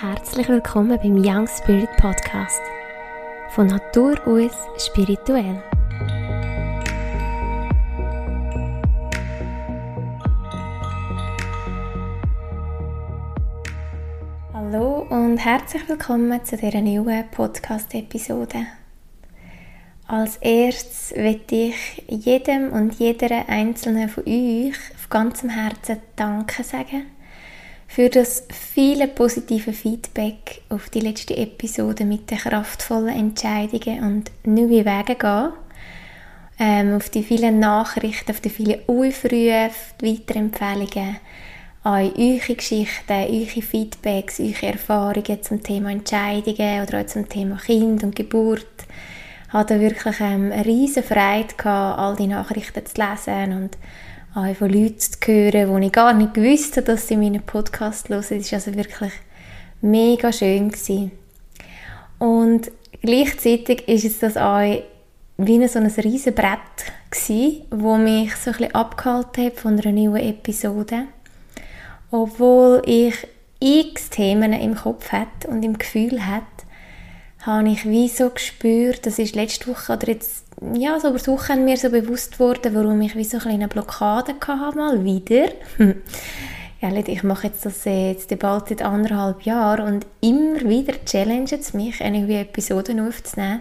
Herzlich willkommen beim Young Spirit Podcast. Von Natur aus spirituell. Hallo und herzlich willkommen zu dieser neuen Podcast-Episode. Als erstes möchte ich jedem und jeder einzelnen von euch auf ganzem Herzen Danke sagen für das viele positive Feedback auf die letzte Episode mit den kraftvollen Entscheidungen und neue Wege gehen. Ähm, auf die vielen Nachrichten, auf die vielen Aufrufe, Weiterempfehlungen, an eure Geschichten, eure Feedbacks, eure Erfahrungen zum Thema Entscheidungen oder auch zum Thema Kind und Geburt. Ich hatte wirklich ähm, eine riesige Freude gehabt, all die Nachrichten zu lesen und auch von Leuten zu hören, wo ich gar nicht gewusst habe, dass sie meinen Podcast hören. Es war also wirklich mega schön. Gewesen. Und gleichzeitig ist es das auch wie so ein riesen Brett wo mich so ein bisschen abgehalten hat von einer neuen Episode. Obwohl ich x Themen im Kopf hatte und im Gefühl hatte, habe ich wie so gespürt, das ist letzte Woche oder jetzt ja, so über das Wochenende mir so bewusst worden, warum ich wie so eine Blockade hatte, mal wieder. ja, ich mache jetzt das jetzt bald seit anderthalb Jahren und immer wieder challenge es mich, eine neue Episode aufzunehmen.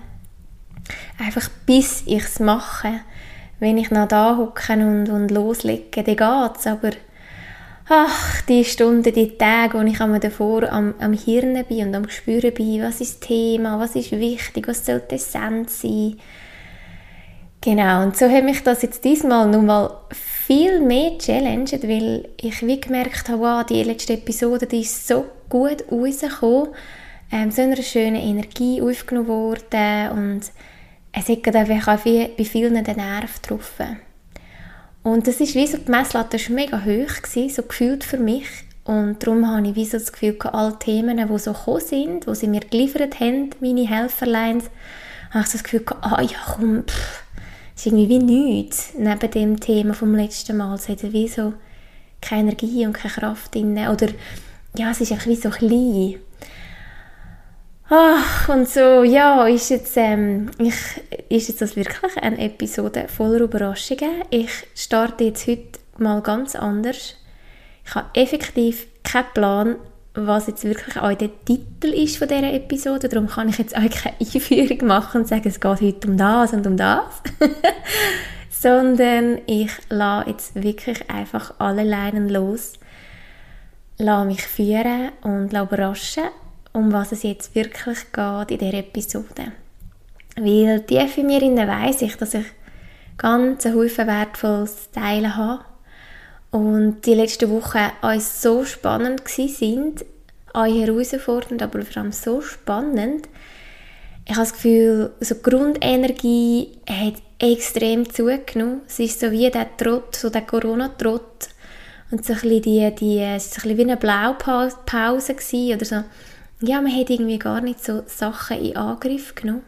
Einfach bis ich es mache. Wenn ich noch da hocke und, und loslege, dann geht es, aber ach, die Stunden, die Tage, wo ich davor am, am Hirn bin und am Spüren bin, was ist das Thema, was ist wichtig, was soll die sein, Genau, und so hat mich das jetzt diesmal nun mal viel mehr challenged, weil ich wie gemerkt habe, wow, die letzte Episode, die ist so gut rausgekommen, ähm, so eine schöne Energie aufgenommen worden und es hat auch wie bei vielen den Nerv getroffen. Und das ist wie so, die Messlatte war mega hoch, gewesen, so gefühlt für mich. Und darum habe ich wie so das Gefühl, alle Themen, die so gekommen sind, die sie mir geliefert haben, meine Helferlines, habe ich so das Gefühl, ah ja komm, pff, ist irgendwie wie nichts neben dem Thema vom letzten Mal. Es hat wie so keine Energie und keine Kraft drin. Oder ja, es ist einfach wie so klein. Ach, und so, ja, ist jetzt, ähm, ich, ist jetzt das wirklich eine Episode voller Überraschungen. Ich starte jetzt heute mal ganz anders. Ich habe effektiv keinen Plan, was jetzt wirklich auch der Titel ist von dieser Episode. Darum kann ich jetzt auch keine Einführung machen und sagen, es geht heute um das und um das. Sondern ich lasse jetzt wirklich einfach alle Leinen los, lasse mich führen und lasse überraschen, um was es jetzt wirklich geht in dieser Episode. Weil tief in mir weiss ich, dass ich ganz ein Haufen wertvolles Teilen habe und die letzten Wochen uns so spannend sind, auch herausfordernd, aber vor allem so spannend. Ich habe das Gefühl, so Grundenergie hat extrem zugenommen. Es ist so wie der Trott, so der Corona-Trott. Und so ein bisschen die, die, es war ein bisschen wie eine Blaupause gewesen, oder so. Ja, man hat irgendwie gar nicht so Sachen in Angriff genommen.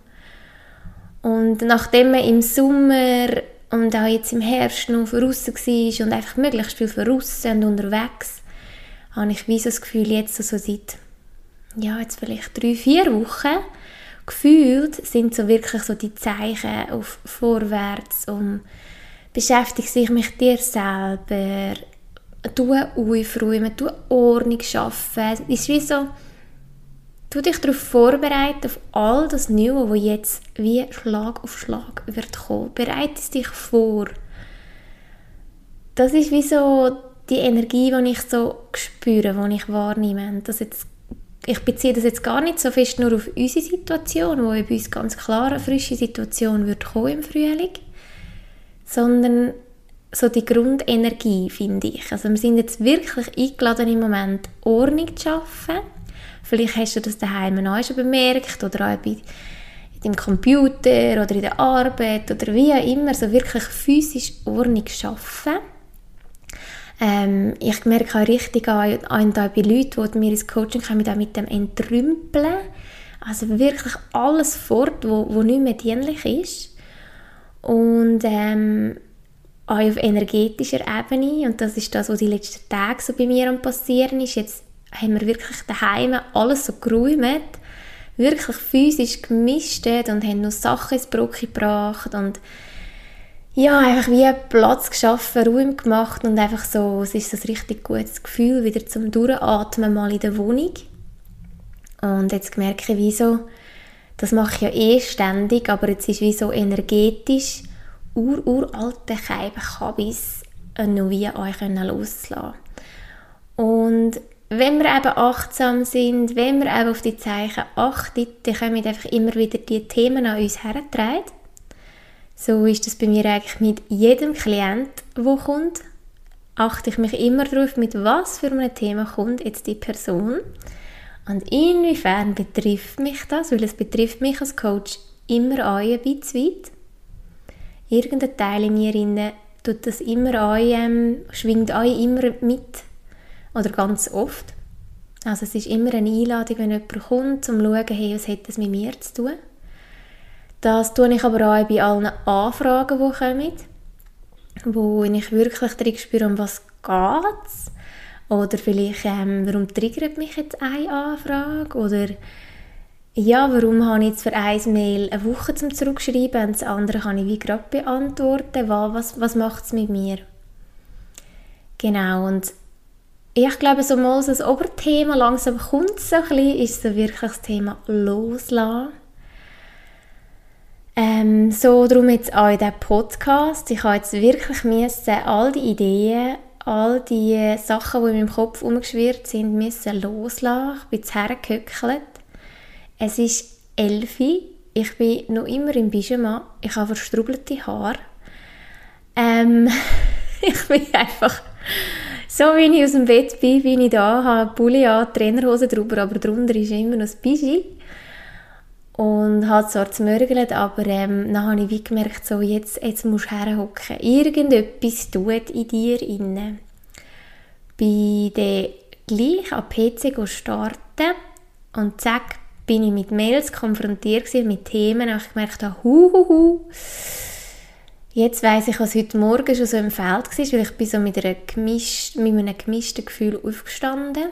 Und nachdem man im Sommer und auch jetzt im Herbst noch voraus war und einfach möglichst viel voraus und unterwegs, habe ich wie so das Gefühl, jetzt so seit, ja, jetzt vielleicht drei, vier Wochen, gefühlt sind so wirklich so die Zeichen auf vorwärts, um beschäftige dich mit dir selber, du aufräumen, du Ordnung schaffen. Es ist wie so, du dich darauf vorbereiten, auf all das Neue, was jetzt wie Schlag auf Schlag wird kommen. Bereite dich vor. Das ist wie so die Energie, die ich so spüre, die ich wahrnehme. Das jetzt, ich beziehe das jetzt gar nicht so fest nur auf unsere Situation, wo bei uns ganz klar eine frische Situation wird kommen im Frühling, sondern so die Grundenergie, finde ich. Also wir sind jetzt wirklich eingeladen im Moment, Ordnung zu schaffen. Vielleicht hast du das daheim auch schon bemerkt oder auch bei deinem Computer oder in der Arbeit oder wie auch immer, so wirklich physisch Ordnung schaffen ähm, ich merke auch richtig an, an bei Leuten, die mir ins Coaching kommen, mit dem Entrümpeln. Also wirklich alles fort, wo, wo nicht mehr dienlich ist. Und ähm, auch auf energetischer Ebene, und das ist das, was die letzten Tage so bei mir am passieren ist, jetzt haben wir wirklich daheim alles so geräumt, wirklich physisch gemischt und haben noch Sachen ins Brot gebracht und ja, einfach wie Platz geschaffen, Raum gemacht und einfach so, es ist so ein richtig gutes Gefühl, wieder zum Durchatmen mal in der Wohnung. Und jetzt merke ich, wieso, das mache ich ja eh ständig, aber jetzt ist wie so energetisch ur uralte Kabis noch wie euch loslassen Und wenn wir eben achtsam sind, wenn wir eben auf die Zeichen achten, dann kommen einfach immer wieder die Themen an uns hergetragen. So ist das bei mir eigentlich mit jedem Klient, wo kommt, achte ich mich immer darauf, mit was für einem Thema kommt jetzt die Person. Und inwiefern betrifft mich das, weil es betrifft mich als Coach immer ein bisschen weit. Irgendein Teil in mir tut das immer ein, ähm, schwingt ein immer mit oder ganz oft. Also es ist immer eine Einladung, wenn jemand kommt, um zu schauen, hey, was hat das mit mir zu tun. Das tue ich aber auch bei allen Anfragen, die kommen, wo ich wirklich drin spüre, um was geht Oder vielleicht, ähm, warum triggert mich jetzt eine Anfrage? Oder ja, warum habe ich jetzt für ein Mail eine Woche zum Zurückschreiben und das andere kann ich wie gerade beantworten? Was, was macht es mit mir? Genau, und ich glaube, so mal das Oberthema langsam kommt so ein bisschen, ist so wirklich das Thema Loslassen ähm, so darum jetzt auch in diesem Podcast. Ich habe jetzt wirklich müssen, all die Ideen, all die Sachen, die in meinem Kopf umgeschwirrt sind, müssen loslassen. Ich bin hergehöckelt. Es ist elfi. Ich bin noch immer im Pyjama. Ich habe verstrubelte Haare. Ähm, ich bin einfach so, wie ich aus dem Bett bin, bin ich da, habe Pulli an, Trainerhose drüber, aber drunter ist immer noch das Pyjama und hat zwar zmörgelt, aber ähm, dann habe ich wie gemerkt, so, jetzt, jetzt musst du herhocken. Irgendetwas tut in dir inne. Bei der gleich am PC starten und zack, bin ich mit Mails konfrontiert mit Themen, und ich gemerkt habe, hu, hu, hu. Jetzt weiss ich, was heute Morgen schon so im Feld war, weil ich bin so mit, einer gemischt, mit einem gemischten Gefühl aufgestanden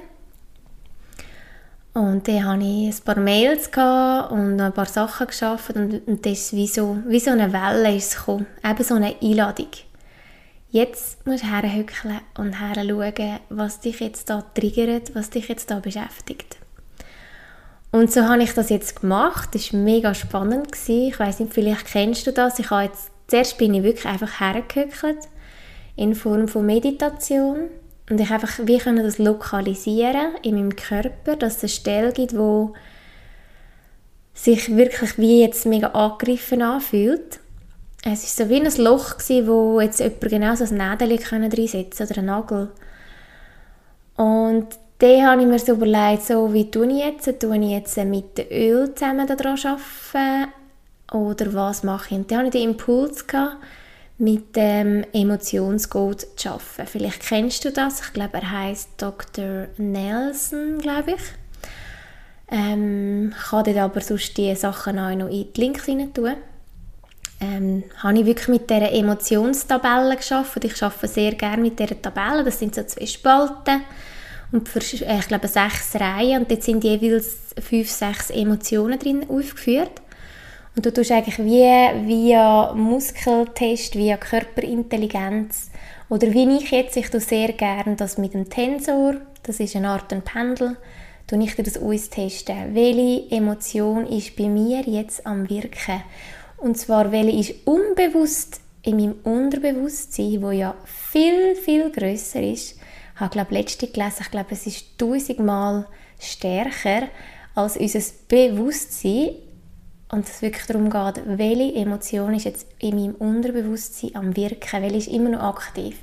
und dann hatte ich ein paar Mails und ein paar Sachen geschafft und, und das ist wie so, wie so eine Welle ist gekommen. Eben so eine Einladung. Jetzt musst du herhückeln und schauen, was dich jetzt da triggert, was dich jetzt da beschäftigt. Und so habe ich das jetzt gemacht. Das war mega spannend. Gewesen. Ich weiß nicht, vielleicht kennst du das. Ich habe jetzt, zuerst bin ich wirklich einfach hergehückelt in Form von Meditation und ich einfach wie können das lokalisieren in meinem Körper, dass es eine Stelle gibt, wo sich wirklich wie jetzt mega angegriffen anfühlt. Es war so wie ein Loch, gewesen, wo jetzt jemand genau so ein Nädel reinsetzen oder einen Nagel. Und dann habe ich mir so überlegt, so, wie tue ich jetzt? Tue ich jetzt mit dem Öl zusammen daran arbeiten? Oder was mache ich? Und dann hatte ich den Impuls, gehabt, mit dem Emotionscode zu arbeiten. Vielleicht kennst du das. Ich glaube, er heißt Dr. Nelson, glaube ich. Ähm, kann dort aber sonst die Sachen auch noch in die Links rein tun. Ähm, habe ich wirklich mit dieser Emotionstabelle geschafft. Ich arbeite sehr gerne mit dieser Tabelle. Das sind so zwei Spalten und für, äh, ich glaube sechs Reihen und dort sind jeweils fünf, sechs Emotionen drin aufgeführt. Und du tust eigentlich wie via Muskeltest, via Körperintelligenz oder wie ich jetzt, ich tue sehr gerne das mit dem Tensor, das ist eine Art ein Pendel, tue ich dir das austesten. Welche Emotion ist bei mir jetzt am Wirken? Und zwar, welche ist unbewusst in meinem Unterbewusstsein, wo ja viel, viel größer ist. Ich habe, glaube letzte gelesen, ich glaube, es ist tausendmal stärker als unser Bewusstsein und es wirklich darum geht, welche Emotion ist jetzt in meinem Unterbewusstsein am Wirken, welche ist immer noch aktiv.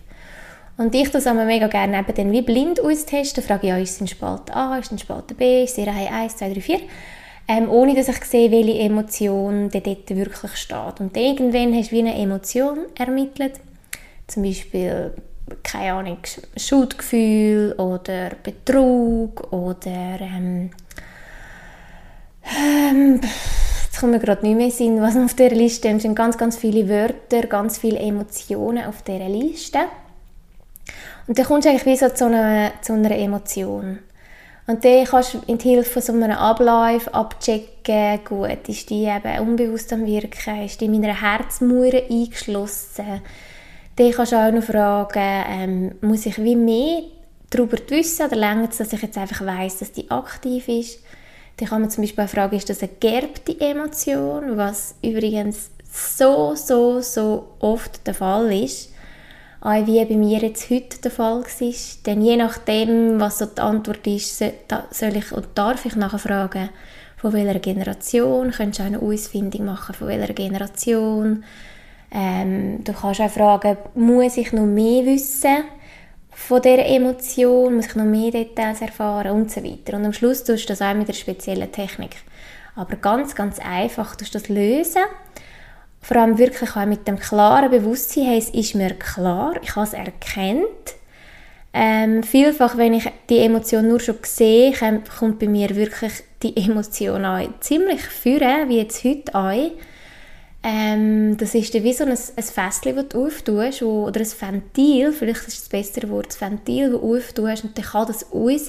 Und ich das aber mega gerne eben dann wie blind austesten, frage ja, ist es in Spalte A, ist es in Spalte B, ist es in Reihe 1, 2, 3, 4, ähm, ohne dass ich sehe, welche Emotion dort wirklich steht. Und irgendwann hast du wie eine Emotion ermittelt, zum Beispiel, keine Ahnung, Schuldgefühl oder Betrug oder ähm, ähm, kommt mir gerade nicht mehr Sinn, was auf dieser Liste ist. Es sind ganz, ganz viele Wörter, ganz viele Emotionen auf dieser Liste. Und dann kommst du eigentlich wie so zu einer, zu einer Emotion. Und dann kannst du die Hilfe von so einem Ablauf abchecken, gut, ist die eben unbewusst am Wirken, ist die in meiner Herzmauer eingeschlossen. Dann kannst du auch noch fragen, ähm, muss ich wie mehr darüber wissen oder länger es, dass ich jetzt einfach weiß, dass die aktiv ist? Dann kann man zum Beispiel auch fragen, ist das eine geerbte Emotion, was übrigens so, so, so oft der Fall ist auch wie bei mir jetzt heute der Fall war. Denn je nachdem, was so die Antwort ist, soll ich und darf ich nachher fragen, von welcher Generation, könntest du eine Ausfindung machen, von welcher Generation. Ähm, du kannst auch fragen, muss ich noch mehr wissen von dieser Emotion, muss ich noch mehr Details erfahren und so weiter. Und am Schluss tust du das auch mit einer speziellen Technik. Aber ganz, ganz einfach tust du das lösen vor allem wirklich auch mit dem klaren Bewusstsein, hey, es ist mir klar, ich habe es erkannt. Ähm, vielfach, wenn ich die Emotion nur schon sehe, kommt bei mir wirklich die Emotion an. Ziemlich führen, wie jetzt heute an. Ähm, das ist dann wie so ein, ein Fässchen, das du auftust, wo, oder ein Ventil, vielleicht ist das bessere Wort, das Ventil, das du auftust und dann kann das raus.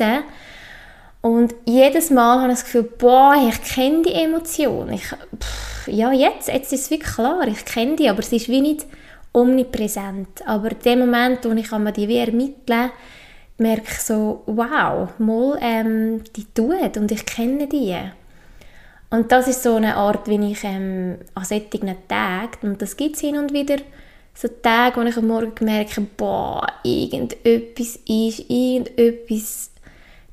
Und jedes Mal habe ich das Gefühl, boah, ich kenne die Emotion. Ich, pff, ja, jetzt, jetzt ist es wirklich klar, ich kenne die, aber sie ist wie nicht omnipräsent. Aber in dem Moment, wo ich mir die wie ermittle, merke ich so, wow, mal, ähm, die tut und ich kenne die. Und das ist so eine Art, wie ich ähm, an solchen Tagen, und das gibt es hin und wieder, so Tage, wo ich am Morgen merke, boah, irgendetwas ist, irgendetwas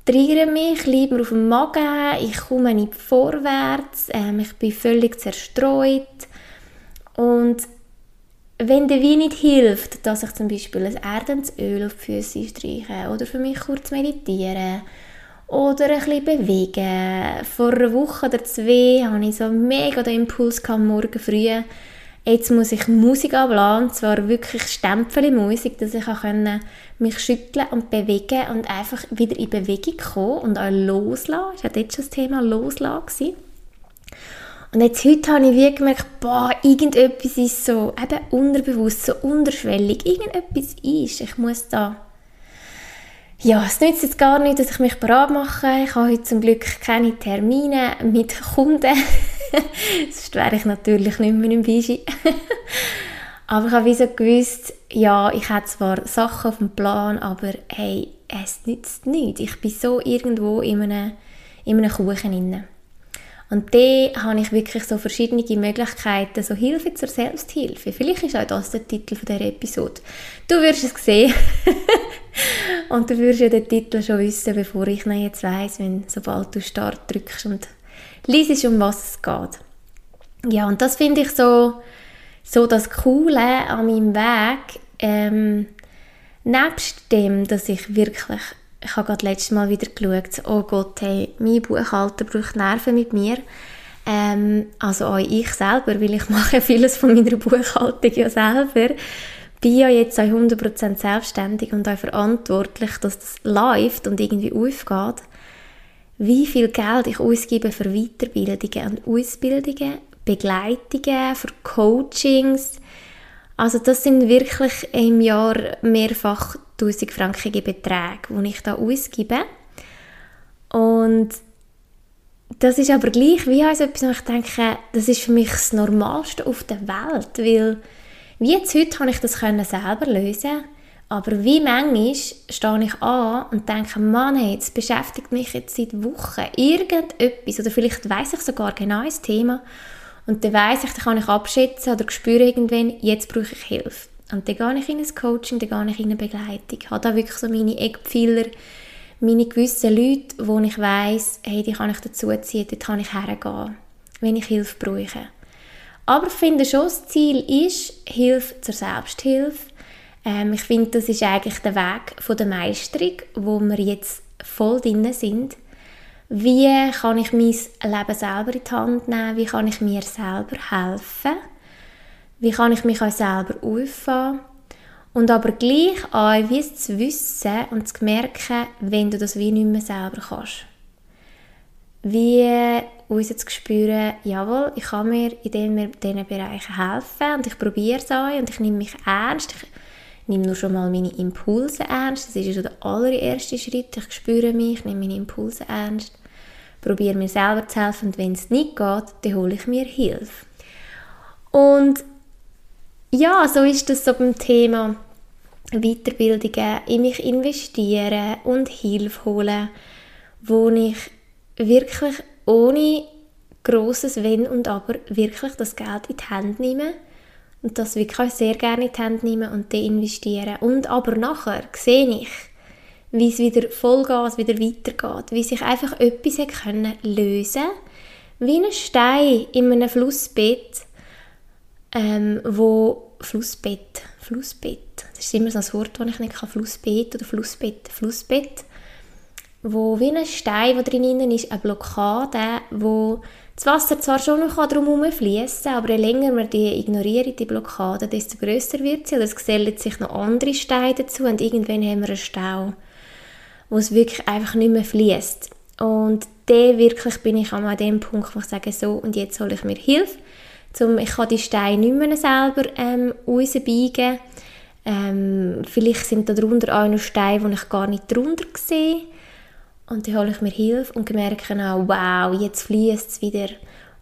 triggern mich, liegt mir auf dem Magen, ich komme nicht vorwärts, ähm, ich bin völlig zerstreut. Und wenn der Wein nicht hilft, dass ich zum Beispiel ein Erdensöl auf die Füße streiche oder für mich kurz meditiere oder ein bisschen bewegen. Vor einer Woche oder zwei hatte ich so mega den Impuls morgen früh, Jetzt muss ich Musik abladen, und zwar wirklich Stempelmusik, dass ich auch mich schütteln und bewegen und einfach wieder in Bewegung kommen und auch loslassen. Das war jetzt schon das Thema Loslassen. Und jetzt heute habe ich wie gemerkt, boah, irgendetwas ist so eben unterbewusst, so unterschwellig. Irgendetwas ist. Ich muss da ja, es nützt jetzt gar nicht, dass ich mich bereit mache. Ich habe heute zum Glück keine Termine mit Kunden. Sonst wäre ich natürlich nicht mehr im Bigi. aber ich habe wie so gewusst, ja, ich habe zwar Sachen auf dem Plan, aber hey, es nützt nichts. Ich bin so irgendwo in einem, in einem Kuchen inne. Und da habe ich wirklich so verschiedene Möglichkeiten, so Hilfe zur Selbsthilfe. Vielleicht ist auch das der Titel dieser Episode. Du wirst es sehen. und du wirst ja den Titel schon wissen, bevor ich ihn jetzt weiss, wenn, sobald du Start drückst und liest, um was es geht. Ja, und das finde ich so, so das Coole an meinem Weg. Ähm, nebst dem, dass ich wirklich ich habe gerade letztes Mal wieder geschaut, oh Gott, hey, mein Buchhalter braucht Nerven mit mir. Ähm, also auch ich selber, weil ich mache vieles von meiner Buchhaltung ja selber, bin ja jetzt auch 100% selbstständig und auch verantwortlich, dass das läuft und irgendwie aufgeht. Wie viel Geld ich ausgebe für Weiterbildungen und Ausbildungen, Begleitungen, für Coachings. Also das sind wirklich im Jahr mehrfach 1000 frankige Beträge, die ich da ausgebe. Und das ist aber gleich wie also etwas, wo ich denke, das ist für mich das Normalste auf der Welt, weil wie jetzt heute kann ich das selber lösen, aber wie manchmal stehe ich an und denke, Mann, jetzt beschäftigt mich jetzt seit Wochen irgendetwas oder vielleicht weiß ich sogar genau das Thema und dann weiß ich, dann kann ich abschätzen oder spüre irgendwann, jetzt brauche ich Hilfe. Und dann gehe ich in ein Coaching, dann gehe ich in eine Begleitung. Ich habe da wirklich so meine Eckpfeiler, meine gewissen Leute, wo ich weiss, hey, die kann ich dazu ziehen, dort kann ich hergehen, wenn ich Hilfe brauche. Aber ich finde schon, das Ziel ist Hilfe zur Selbsthilfe. Ähm, ich finde, das ist eigentlich der Weg von der Meisterung, wo wir jetzt voll drin sind. Wie kann ich mein Leben selber in die Hand nehmen? Wie kann ich mir selber helfen? Wie kann ich mich auch selber auffangen? Und aber gleich auch, wie es zu wissen und zu merken, wenn du das wie nicht mehr selber kannst. Wie uns zu spüren, jawohl, ich kann mir in diesen Bereichen helfen und ich probiere es auch und ich nehme mich ernst. Ich nehme nur schon mal meine Impulse ernst. Das ist ja schon der allererste Schritt. Ich spüre mich, nehme meine Impulse ernst, probiere mir selber zu helfen und wenn es nicht geht, dann hole ich mir Hilfe. Und ja, so ist das so beim Thema Weiterbildungen, in mich investieren und Hilfe holen, wo ich wirklich ohne großes Wenn und Aber wirklich das Geld in die Hand nehme und das wirklich sehr gerne in die Hand nehme und dann investiere. Und aber nachher sehe ich, wie es wieder Vollgas wieder weitergeht, wie sich einfach etwas können lösen wie ein Stein in einem Flussbett, ähm, wo Flussbett, Flussbett, das ist immer so ein Wort, das ich nicht kann, Flussbett oder Flussbett, Flussbett, wo wie ein Stein, der drin ist, eine Blockade, wo das Wasser zwar schon noch drum herum fließen, aber je länger wir die ignorieren, die Blockade, desto größer wird sie oder es gesellen sich noch andere Steine dazu und irgendwann haben wir einen Stau, wo es wirklich einfach nicht mehr fließt. Und der wirklich bin ich an dem Punkt, wo ich sage, so und jetzt hole ich mir Hilfe. Zum, ich kann die Steine nicht mehr selber ähm, rausbiegen. Ähm, vielleicht sind da drunter auch noch Steine, die ich gar nicht drunter sehe. Und dann hole ich mir Hilfe und merke auch, wow, jetzt fließt es wieder.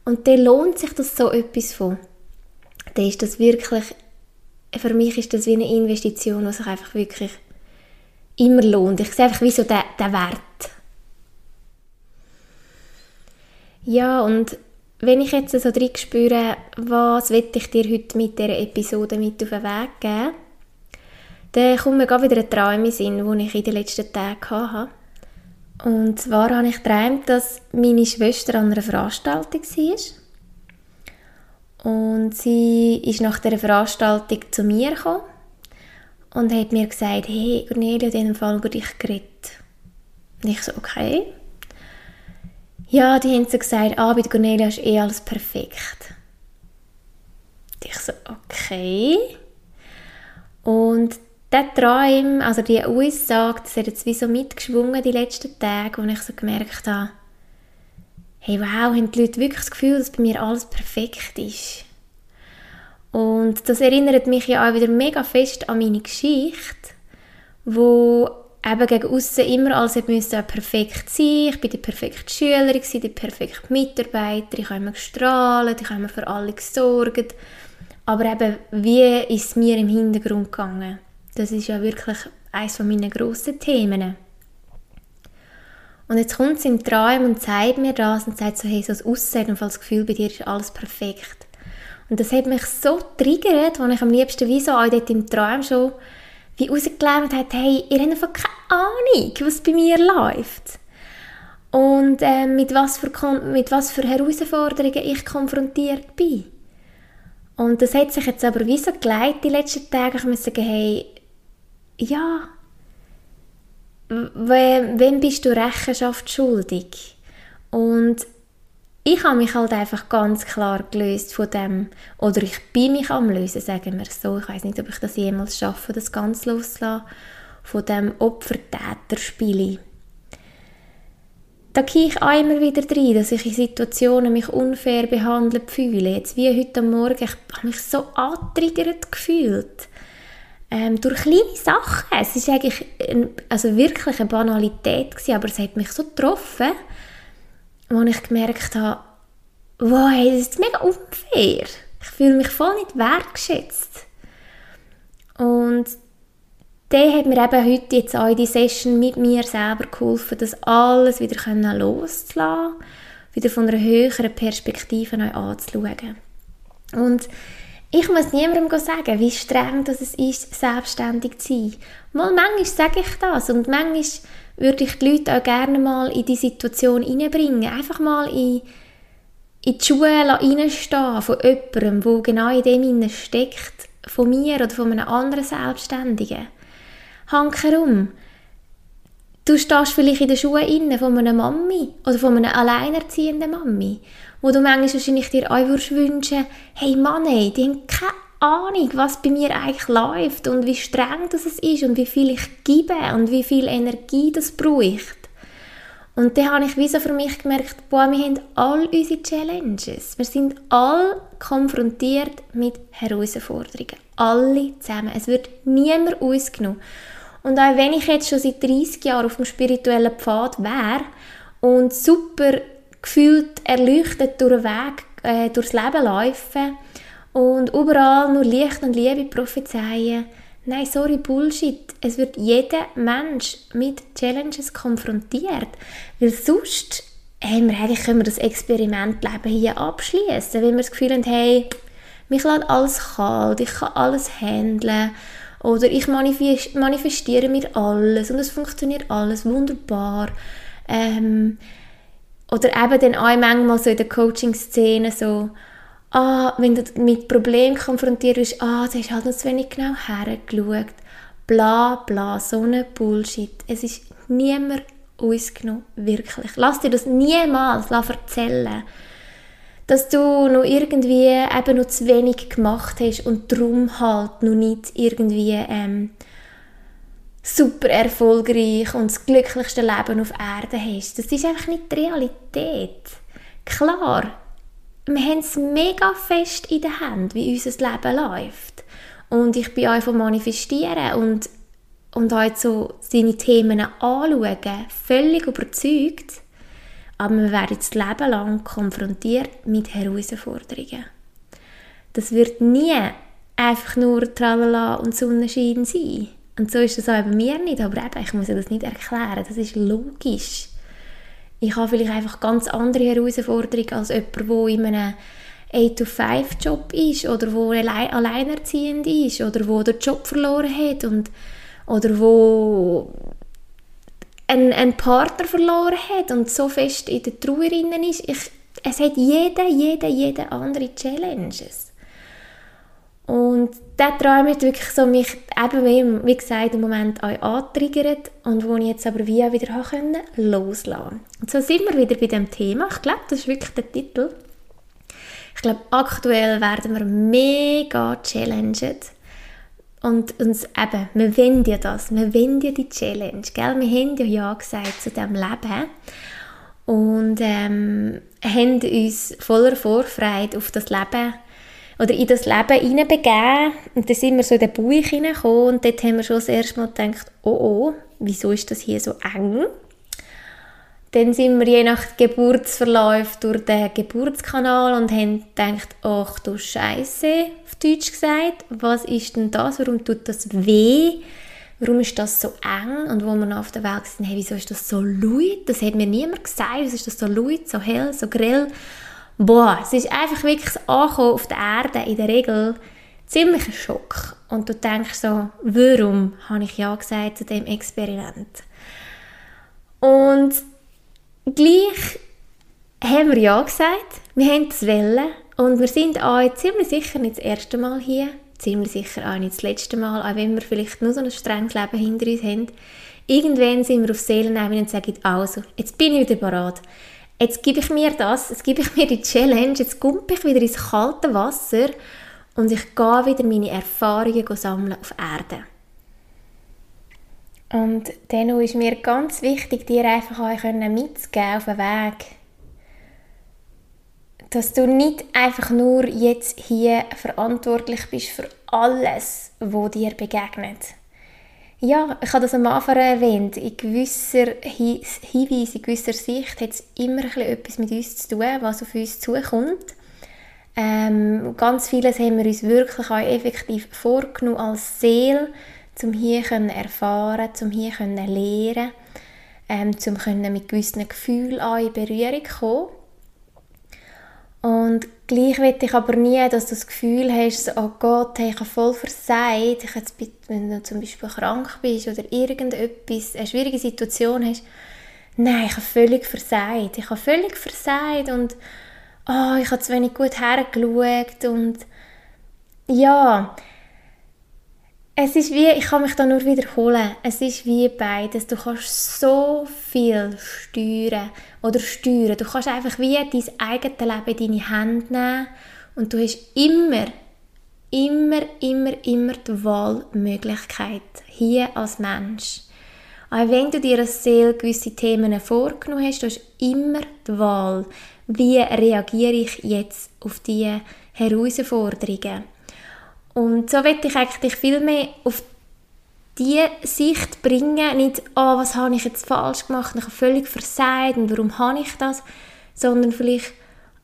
Und dann lohnt sich das so etwas von. Dann ist das wirklich, für mich ist das wie eine Investition, die sich einfach wirklich immer lohnt. Ich sehe einfach wie so den, den Wert. Ja, und wenn ich jetzt so drin spüre, was will ich dir heute mit dieser Episode mit auf den Weg geben, dann kommt mir gerade wieder ein Traum in Sinn, den ich in den letzten Tagen hatte. Und zwar habe ich geträumt, dass meine Schwester an einer Veranstaltung war. Und sie ist nach der Veranstaltung zu mir gekommen und hat mir gesagt, hey, Cornelia, in diesem Fall über dich geredet. Und ich so, okay. Ja, die haben so gesagt, ah, bei Cornelia ist eh alles perfekt. Und ich so, okay. Und der Traum, also die Aussage, das hat jetzt wie so mitgeschwungen die letzten Tage, wo ich so gemerkt habe, hey wow, haben die Leute wirklich das Gefühl, dass bei mir alles perfekt ist. Und das erinnert mich ja auch wieder mega fest an meine Geschichte, wo eben gegen außen immer alles müsste perfekt sein. Ich bin die perfekte Schülerin, die perfekte Mitarbeiter, ich habe immer gestrahlt, ich habe immer für alle gesorgt. Aber eben, wie ist es mir im Hintergrund gegangen? Das ist ja wirklich eines meiner grossen Themen. Und jetzt kommt sie im Traum und zeigt mir das und sagt so, hey, so das Aussehen und das Gefühl, bei dir ist alles perfekt. Und das hat mich so triggert, als ich am liebsten wie so auch dort im Traum schon wie rausgelernt hat, hey, ihr habt einfach keine Ahnung, was bei mir läuft. Und äh, mit, was für, mit was für Herausforderungen ich konfrontiert bin. Und das hat sich jetzt aber wie so geleitet die letzten Tage. Ich muss sagen, hey, ja, wem bist du Rechenschaft schuldig? Und ich habe mich halt einfach ganz klar gelöst von dem, oder ich bin mich am lösen, sagen wir so. Ich weiß nicht, ob ich das jemals schaffe, das ganz loszulassen, von dem Opfer-Täter-Spiel. Da gehe ich auch immer wieder rein, dass ich in Situationen mich unfair behandelt fühle. Jetzt wie heute Morgen, ich habe mich so angetriggert gefühlt ähm, durch kleine Sachen. Es ist eigentlich ein, also wirklich eine Banalität gewesen, aber es hat mich so getroffen, wo ich gemerkt habe, wow, hey, das ist mega unfair. Ich fühle mich voll nicht wertgeschätzt. Und der hat mir eben heute jetzt auch in die Session mit mir selber geholfen, das alles wieder loszulassen, wieder von einer höheren Perspektive neu anzuschauen. Und ich muss niemandem sagen, wie streng das ist, selbstständig zu sein. Mal manchmal sage ich das und manchmal würde ich die Leute auch gerne mal in die Situation hineinbringen. Einfach mal in, in die Schuhe reinstehen von jemandem, der genau in dem steckt, von mir oder von einem anderen Selbstständigen. Hank herum. Du stehst vielleicht in den Schuhen von einer Mami oder von einer alleinerziehenden Mami wo du manchmal wahrscheinlich dir auch wünschen, hey Mann, ey, die haben keine Ahnung, was bei mir eigentlich läuft und wie streng das ist und wie viel ich gebe und wie viel Energie das braucht. Und dann habe ich wie so für mich gemerkt, boah, wir haben all unsere Challenges. Wir sind alle konfrontiert mit Herausforderungen. Alle zusammen. Es wird niemand ausgenommen. Und auch wenn ich jetzt schon seit 30 Jahren auf dem spirituellen Pfad wäre und super gefühlt erleuchtet durch den Weg, äh, durchs Leben laufe und überall nur Licht und Liebe prophezeien, Nein, sorry, Bullshit. Es wird jeder Mensch mit Challenges konfrontiert. Weil sonst haben wir eigentlich können wir das Experimentleben hier abschließen, weil wir das Gefühl haben, hey, mich lässt alles kalt, ich kann alles handeln oder ich manifestiere mir alles und es funktioniert alles wunderbar. Ähm, oder eben dann auch manchmal so in der Coaching-Szene so, ah, wenn du mit Problemen konfrontiert bist, ah, du hast halt noch zu wenig genau hergeschaut, bla bla, so eine Bullshit. Es ist niemand ausgenommen, wirklich. Lass dir das niemals erzählen, dass du noch irgendwie eben noch zu wenig gemacht hast und darum halt noch nicht irgendwie ähm, super erfolgreich und das glücklichste Leben auf Erden hast. Das ist einfach nicht die Realität. Klar, wir haben es mega fest in der Hand, wie unser Leben läuft. Und ich bin einfach manifestieren und, und halt so seine Themen anschauen, völlig überzeugt. Aber wir werden das Leben lang konfrontiert mit Herausforderungen. Das wird nie einfach nur Tralala und Sonnenschein sein. Und so ist das auch bei mir nicht, aber eben, ich muss das nicht erklären, das ist logisch ich habe vielleicht einfach ganz andere Herausforderungen als jemand, der in einem 8-to-5-Job ist oder wo allein, alleinerziehend ist oder wo der Job verloren hat und, oder wo einen, einen Partner verloren hat und so fest in der Trauer ist. Ich, es hat jeder, jeder, jeder andere Challenges. Und der Traum hat wirklich so mich eben, wie gesagt, im Moment auch antriggert und wo ich jetzt aber wie auch wieder können, loslassen Und so sind wir wieder bei dem Thema. Ich glaube, das ist wirklich der Titel. Ich glaube, aktuell werden wir mega challenged. Und uns eben, wir wollen ja das, wir wollen ja die Challenge, gell? Wir haben ja Ja gesagt zu diesem Leben und ähm, haben uns voller Vorfreude auf das Leben oder in das Leben hineinbegeben. Und dann sind wir so in den Bauch hineingekommen und dort haben wir schon das erste Mal gedacht, oh oh, wieso ist das hier so eng? Dann sind wir je nach Geburtsverlauf durch den Geburtskanal und haben gedacht, ach du Scheiße, auf Deutsch gesagt, was ist denn das, warum tut das weh? Warum ist das so eng? Und wo wir noch auf der Welt sind, hey, wieso ist das so laut? Das hat mir niemand gesagt, wieso ist das so laut, so hell, so grell? Boah, es ist einfach wirklich das Ankommen auf der Erde in der Regel ziemlich ein Schock. Und du denkst so, warum habe ich Ja gesagt zu dem Experiment? Und gleich haben wir Ja gesagt, wir haben das Welle und wir sind auch ziemlich sicher nicht das erste Mal hier, ziemlich sicher auch nicht das letzte Mal, auch wenn wir vielleicht nur so ein strenges Leben hinter uns haben. Irgendwann sind wir auf Seelenebene und sagen, also, jetzt bin ich wieder bereit jetzt gebe ich mir das, jetzt gebe ich mir die Challenge, jetzt kumpe ich wieder ins kalte Wasser und ich gehe wieder meine Erfahrungen sammeln auf Erde. Und dennoch ist mir ganz wichtig, dir einfach auch mitzugeben auf den Weg. Dass du nicht einfach nur jetzt hier verantwortlich bist für alles, was dir begegnet. Ja, ich habe das am Anfang erwähnt. In gewisser Hinweis, in gewisser Sicht hat es immer etwas mit uns zu tun, was auf uns zukommt. Ähm, ganz vieles haben wir uns wirklich auch effektiv vorgenommen als Seele, um hier können erfahren, um hier können lernen, ähm, um mit gewissen Gefühlen auch in Berührung kommen. Und gleich will ich aber nie, dass du das Gefühl hast, so, oh Gott, ich habe voll versagt. Ich jetzt, wenn du zum Beispiel krank bist oder irgendetwas, eine schwierige Situation hast. Nein, ich habe völlig versagt. Ich habe völlig versagt und oh, ich habe zu wenig gut hergeschaut und ja, es ist wie, ich kann mich da nur wiederholen, es ist wie beides. Du kannst so viel steuern oder steuern. Du kannst einfach wie dein eigenes Leben in deine Hände nehmen und du hast immer, immer, immer, immer die Wahlmöglichkeit hier als Mensch. Auch wenn du dir als Seele gewisse Themen vorgenommen hast, du hast immer die Wahl, wie reagiere ich jetzt auf diese Herausforderungen. Und so möchte ich eigentlich dich viel mehr auf diese Sicht bringen, nicht, oh, was habe ich jetzt falsch gemacht, ich habe völlig versagt und warum habe ich das, sondern vielleicht,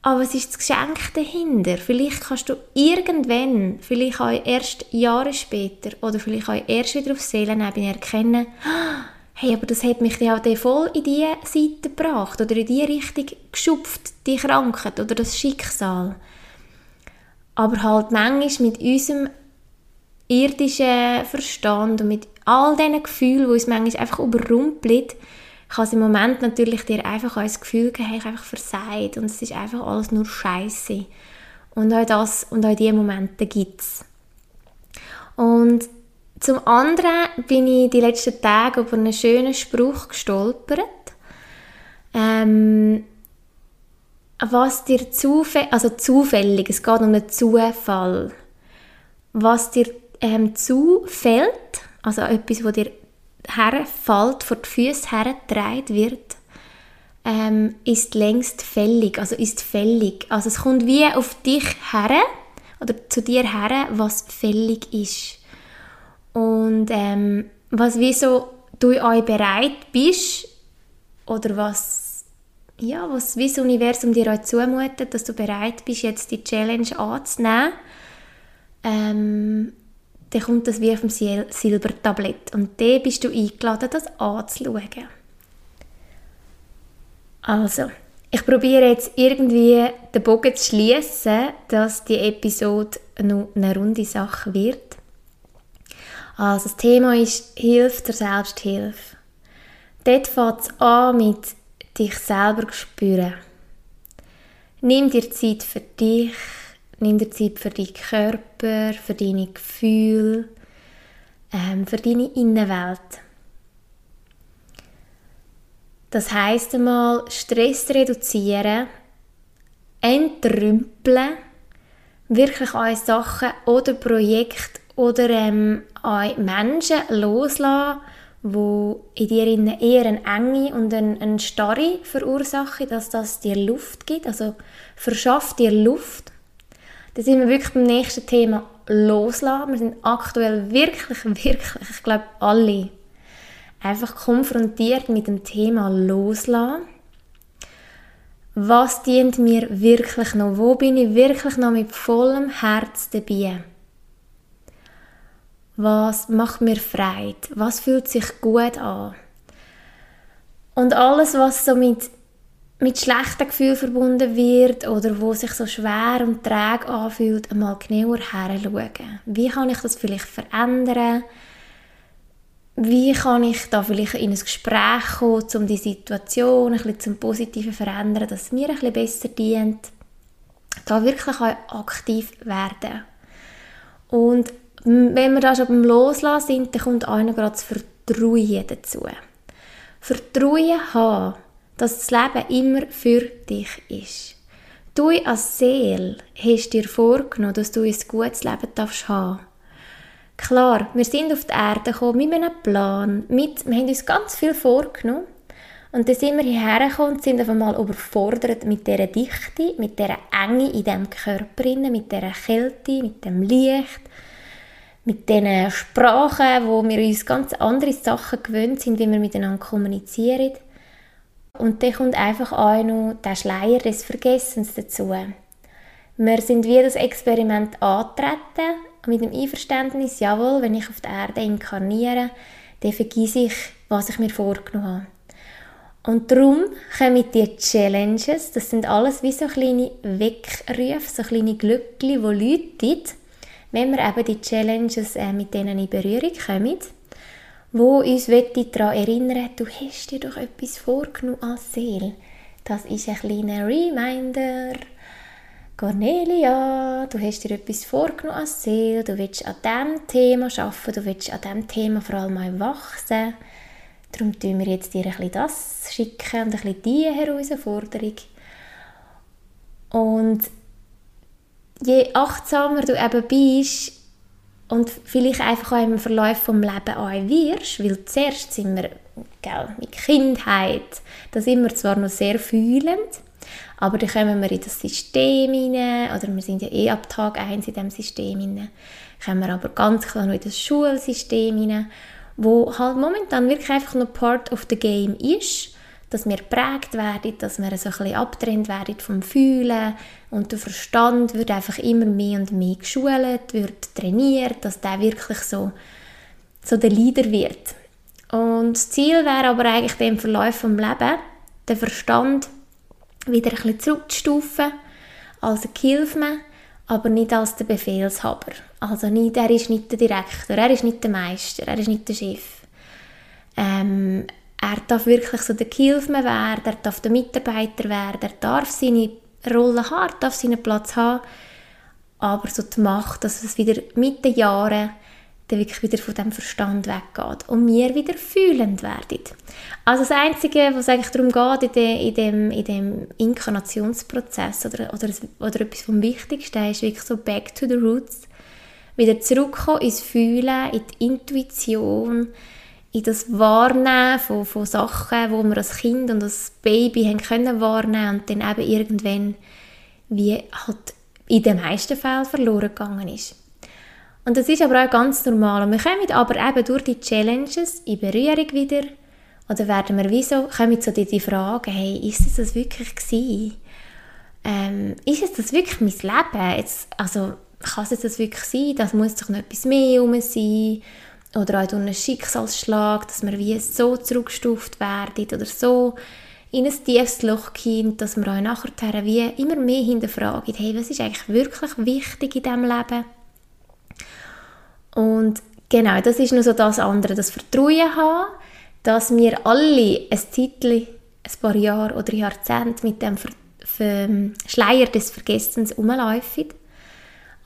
oh, was ist das Geschenk dahinter? Vielleicht kannst du irgendwann, vielleicht auch erst Jahre später oder vielleicht auch erst wieder auf Seelenebene erkennen, hey, aber das hat mich ja auch voll in diese Seite gebracht oder in diese Richtung geschupft, die Krankheit oder das Schicksal. Aber halt manchmal mit unserem irdischen Verstand und mit all diesen Gefühlen, die uns manchmal einfach überrumpeln, kann es im Moment natürlich dir einfach ein Gefühl geben, hey, ich einfach versagt und es ist einfach alles nur Scheiße. Und auch das und auch diese Momente gibt es. Und zum anderen bin ich die letzten Tage über einen schönen Spruch gestolpert. Ähm, was dir zufällig, also zufällig, es geht um einen Zufall, was dir ähm, zufällt, also etwas, was dir herfällt, vor die Füße hergetragen wird, ähm, ist längst fällig, also ist fällig. Also es kommt wie auf dich her oder zu dir her, was fällig ist. Und ähm, was wie so du euch bereit bist oder was ja, was wie das Universum dir auch zumutet, dass du bereit bist, jetzt die Challenge anzunehmen, ähm, dann kommt das wie auf dem Sil Silbertablett und dann bist du eingeladen, das anzuschauen. Also, ich probiere jetzt irgendwie den Bogen zu schließen, dass die Episode noch eine runde Sache wird. Also das Thema ist Hilfe der Selbsthilfe. Dort fängt es an mit dich selber spüren. Nimm dir Zeit für dich, nimm dir Zeit für deinen Körper, für deine Gefühle, ähm, für deine Innenwelt. Das heisst einmal, Stress reduzieren, entrümpeln, wirklich eure Sachen oder Projekte oder ähm, Menschen loslassen, wo in dir eher eine Enge und eine, Starre verursachen, dass das dir Luft gibt. Also verschafft dir Luft. Da sind wir wirklich beim nächsten Thema loslassen. Wir sind aktuell wirklich, wirklich, ich glaube alle, einfach konfrontiert mit dem Thema loslassen. Was dient mir wirklich noch? Wo bin ich wirklich noch mit vollem Herz dabei? Was macht mir Freude? Was fühlt sich gut an? Und alles, was so mit, mit schlechten Gefühlen verbunden wird oder wo sich so schwer und träge anfühlt, einmal genauer herschauen. Wie kann ich das vielleicht verändern? Wie kann ich da vielleicht in ein Gespräch kommen, um die Situation ein bisschen zum Positiven zu verändern, dass es mir ein bisschen besser dient? Da wirklich aktiv werden. Und wenn wir da schon beim Loslassen sind, dann kommt einer gerade das Vertrauen dazu. Vertrauen haben, dass das Leben immer für dich ist. Du als Seele hast dir vorgenommen, dass du ein gutes Leben darfst haben. Klar, wir sind auf die Erde gekommen mit einem Plan, mit, wir haben uns ganz viel vorgenommen und dann sind wir hierher gekommen und sind auf einmal überfordert mit dieser Dichte, mit dieser Enge in diesem Körper, mit dieser Kälte, mit dem Licht, mit den Sprachen, wo wir uns ganz andere Sachen gewöhnt sind, wie wir miteinander kommunizieren. Und dann kommt einfach auch noch der Schleier des Vergessens dazu. Wir sind wie das Experiment antreten, mit dem Einverständnis, jawohl, wenn ich auf der Erde inkarniere, dann vergesse ich, was ich mir vorgenommen habe. Und darum kommen die Challenges, das sind alles wie so kleine Weckrufe, so kleine Glöckchen, die läuten, wenn wir eben die Challenges äh, mit denen in Berührung kommen, wo uns daran erinnern du hast dir doch etwas vorgenommen als Seele. Das ist ein kleiner Reminder. Cornelia, du hast dir etwas vorgenommen als Seele, du willst an diesem Thema arbeiten, du willst an diesem Thema vor allem mal wachsen. Darum tun wir jetzt dir ein bisschen das schicken und ein diese Herausforderung. Und je achtsamer du eben bist und vielleicht einfach auch im Verlauf des Lebens auch wirst, weil zuerst sind wir gell, mit Kindheit, da sind wir zwar noch sehr fühlend, aber dann kommen wir in das System hinein, oder wir sind ja eh ab Tag 1 in diesem System hinein, kommen wir aber ganz klar noch in das Schulsystem hinein, wo halt momentan wirklich einfach noch Part of the Game ist, dass wir geprägt werden, dass wir so ein bisschen abtrennt werden vom Fühlen und der Verstand wird einfach immer mehr und mehr geschult, wird trainiert, dass der wirklich so, so der Leader wird. Und das Ziel wäre aber eigentlich im Verlauf des Lebens, den Verstand wieder ein bisschen zurückzustufen als ein Gehilfsmann, aber nicht als der Befehlshaber. Also nicht, er ist nicht der Direktor, er ist nicht der Meister, er ist nicht der Chef. Ähm, er darf wirklich so der Gehilfsmann werden, er darf der Mitarbeiter werden, er darf seine Rolle haben, er darf seinen Platz haben, aber so die Macht, dass es wieder mit den Jahren dann wirklich wieder von dem Verstand weggeht und wir wieder fühlend werden. Also das Einzige, was eigentlich darum geht in, dem, in dem Inkarnationsprozess oder, oder, oder etwas vom Wichtigsten ist wirklich so back to the roots, wieder zurückkommen ins Fühlen, in die Intuition, in das Wahrnehmen von, von Sachen, wo wir als Kind und als Baby haben können wahrnehmen und dann eben irgendwann wie halt in den meisten Fällen verloren gegangen ist. Und das ist aber auch ganz normal. Und wir kommen aber eben durch die Challenges in Berührung wieder oder werden wir wieso, kommen zu die, die Frage, hey, ist es das wirklich gewesen? Ähm, ist es das wirklich mein Leben? Jetzt, also, kann es das wirklich sein? Das muss doch noch etwas mehr herum sein. Oder auch durch einen Schicksalsschlag, dass wir wie so zurückgestuft werden oder so in ein tiefes Loch kommt, dass wir auch nachher wie immer mehr hinterfragen, hey, was ist eigentlich wirklich wichtig in diesem Leben? Und genau, das ist nur so das andere, das Vertrauen haben, dass wir alle ein Titel, ein paar Jahre oder Jahrzehnte mit dem Ver Ver Schleier des Vergessens umlaufen.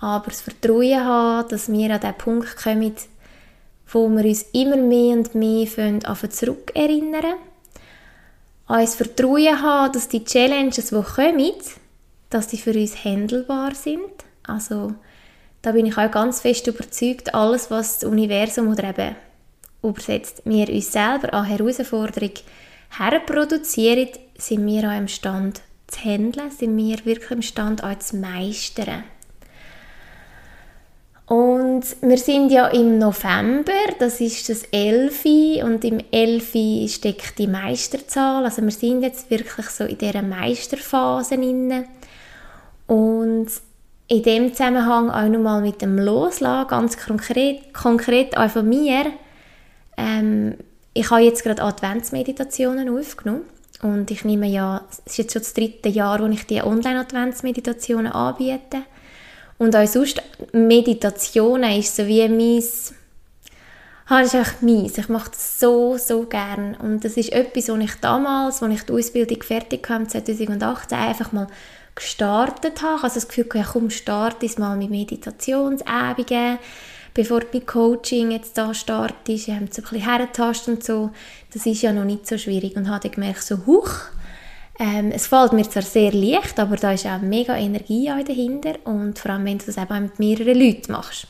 Aber das Vertrauen haben, dass wir an den Punkt kommen, wo wir uns immer mehr und mehr zurückerinnern An das Vertrauen haben, dass die Challenges, die kommen, dass die für uns handelbar sind. Also da bin ich auch ganz fest überzeugt, alles, was das Universum oder eben übersetzt, wir uns selber an Herausforderung herproduzieren, sind wir auch imstande zu handeln, sind wir wirklich imstande auch zu meistern. Und wir sind ja im November, das ist das 11. und im 11. steckt die Meisterzahl, also wir sind jetzt wirklich so in dieser Meisterphase inne. Und in dem Zusammenhang auch nochmal mit dem Loslassen, ganz konkret, konkret auch von mir. Ähm, ich habe jetzt gerade Adventsmeditationen aufgenommen und ich nehme ja, es ist jetzt schon das dritte Jahr, wo ich die Online-Adventsmeditationen anbiete. Und auch sonst, Meditationen ist so wie mein, ah, das ist einfach meins. Ich mache das so, so gern. Und das ist etwas, was ich damals, als ich die Ausbildung fertig hatte, 2018, einfach mal gestartet habe. Habe das Gefühl, ja, komm, starte es mal mit Meditationsübungen, bevor du mit Coaching jetzt da startest. Ich habe so ein bisschen hergetastet und so. Das ist ja noch nicht so schwierig. Und habe gemerkt, so, huch, ähm, es fällt mir zwar sehr leicht, aber da ist auch mega Energie dahinter und vor allem, wenn du das eben mit mehreren Leuten machst.